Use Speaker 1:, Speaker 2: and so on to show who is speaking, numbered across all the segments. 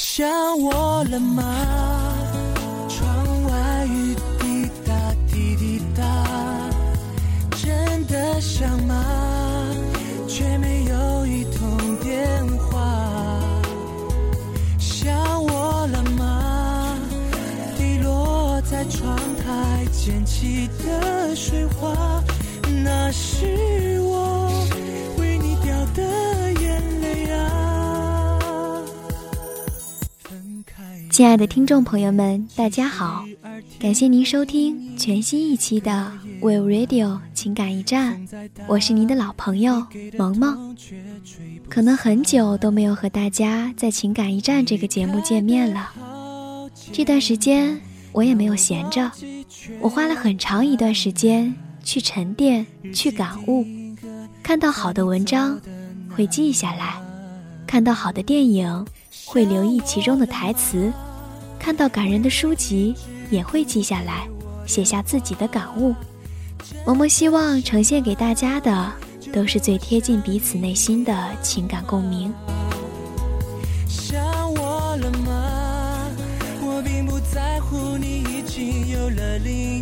Speaker 1: 想我了吗？窗外雨滴答滴滴答，真的想吗？却没有一通电话。想我了吗？滴落在窗台溅起的水花，那是我
Speaker 2: 亲爱的听众朋友们，大家好，感谢您收听全新一期的 Will Radio 情感驿站，我是您的老朋友萌萌。可能很久都没有和大家在情感驿站这个节目见面了，这段时间我也没有闲着，我花了很长一段时间去沉淀、去感悟，看到好的文章会记下来，看到好的电影会留意其中的台词。看到感人的书籍，也会记下来，写下自己的感悟。萌萌希望呈现给大家的，都是最贴近彼此内心的情感共鸣。
Speaker 1: 想我了吗？我并不在乎你已经有了另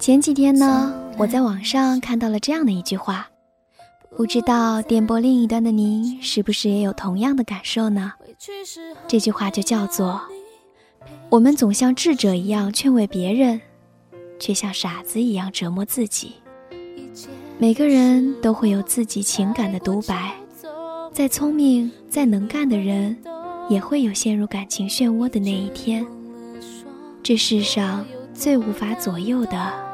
Speaker 2: 前几天呢，我在网上看到了这样的一句话，不知道电波另一端的您是不是也有同样的感受呢？这句话就叫做：我们总像智者一样劝慰别人，却像傻子一样折磨自己。每个人都会有自己情感的独白，再聪明、再能干的人，也会有陷入感情漩涡的那一天。这世上最无法左右的，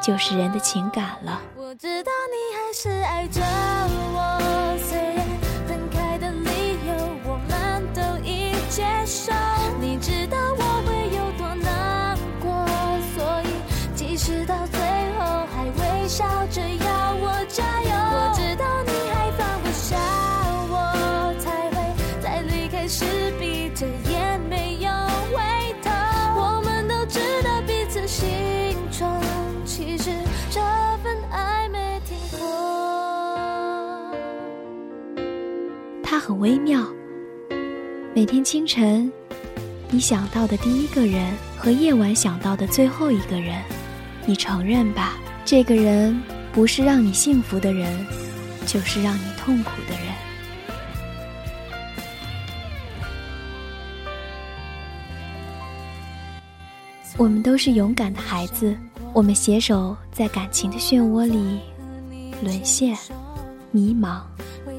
Speaker 2: 就是人的情感了。
Speaker 3: 我知道你还是爱着我，
Speaker 2: 很微妙。每天清晨，你想到的第一个人和夜晚想到的最后一个人，你承认吧？这个人不是让你幸福的人，就是让你痛苦的人。我们都是勇敢的孩子，我们携手在感情的漩涡里沦陷、迷茫、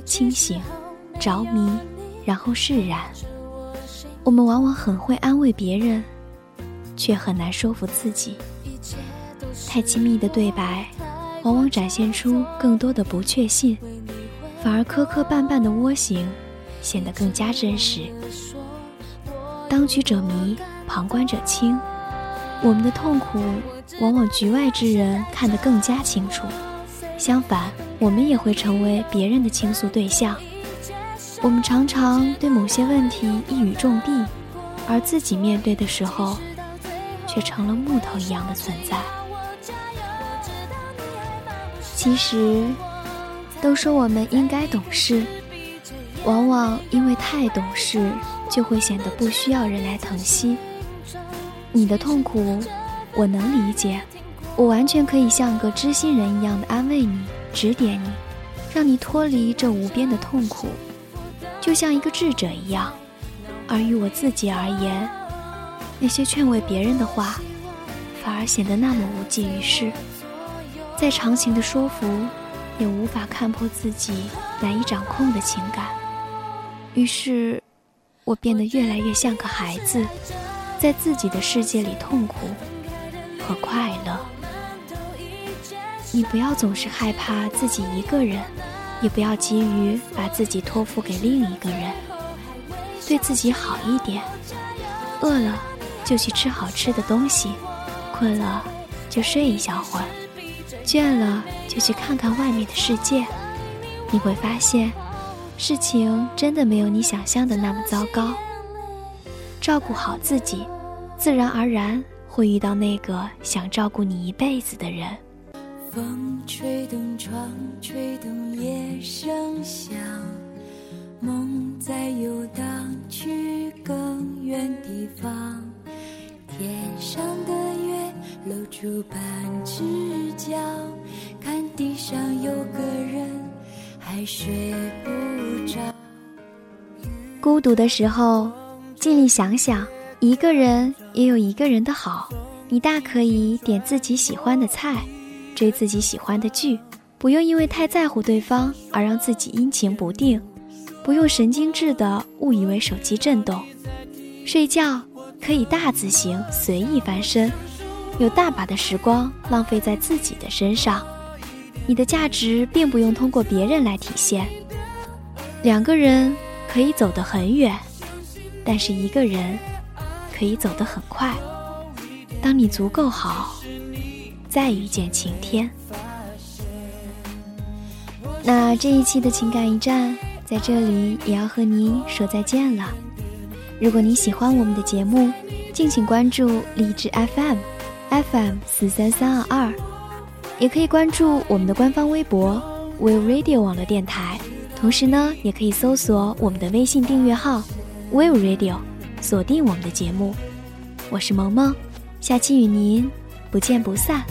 Speaker 2: 清醒、着迷，然后释然。我们往往很会安慰别人，却很难说服自己。太亲密的对白，往往展现出更多的不确信，反而磕磕绊绊的窝形显得更加真实。当局者迷，旁观者清。我们的痛苦，往往局外之人看得更加清楚。相反，我们也会成为别人的倾诉对象。我们常常对某些问题一语中的，而自己面对的时候，却成了木头一样的存在。其实，都说我们应该懂事，往往因为太懂事，就会显得不需要人来疼惜。你的痛苦，我能理解，我完全可以像个知心人一样的安慰你、指点你，让你脱离这无边的痛苦，就像一个智者一样。而于我自己而言，那些劝慰别人的话，反而显得那么无济于事。再长情的说服，也无法看破自己难以掌控的情感。于是，我变得越来越像个孩子。在自己的世界里痛苦和快乐。你不要总是害怕自己一个人，也不要急于把自己托付给另一个人。对自己好一点，饿了就去吃好吃的东西，困了就睡一小会儿，倦了就去看看外面的世界。你会发现，事情真的没有你想象的那么糟糕。照顾好自己，自然而然会遇到那个想照顾你一辈子的人。
Speaker 4: 风吹动窗，吹动夜声响，梦在游荡去更远地方。天上的月露出半只脚，看地上有个人还睡不着。
Speaker 2: 孤独的时候，尽力想想，一个人也有一个人的好。你大可以点自己喜欢的菜。追自己喜欢的剧，不用因为太在乎对方而让自己阴晴不定，不用神经质的误以为手机震动。睡觉可以大字型随意翻身，有大把的时光浪费在自己的身上。你的价值并不用通过别人来体现。两个人可以走得很远，但是一个人可以走得很快。当你足够好。再遇见晴天。那这一期的情感驿站在这里也要和您说再见了。如果你喜欢我们的节目，敬请关注荔枝 FM，FM 四三三二二，也可以关注我们的官方微博 We Radio 网络电台。同时呢，也可以搜索我们的微信订阅号 We Radio，锁定我们的节目。我是萌萌，下期与您不见不散。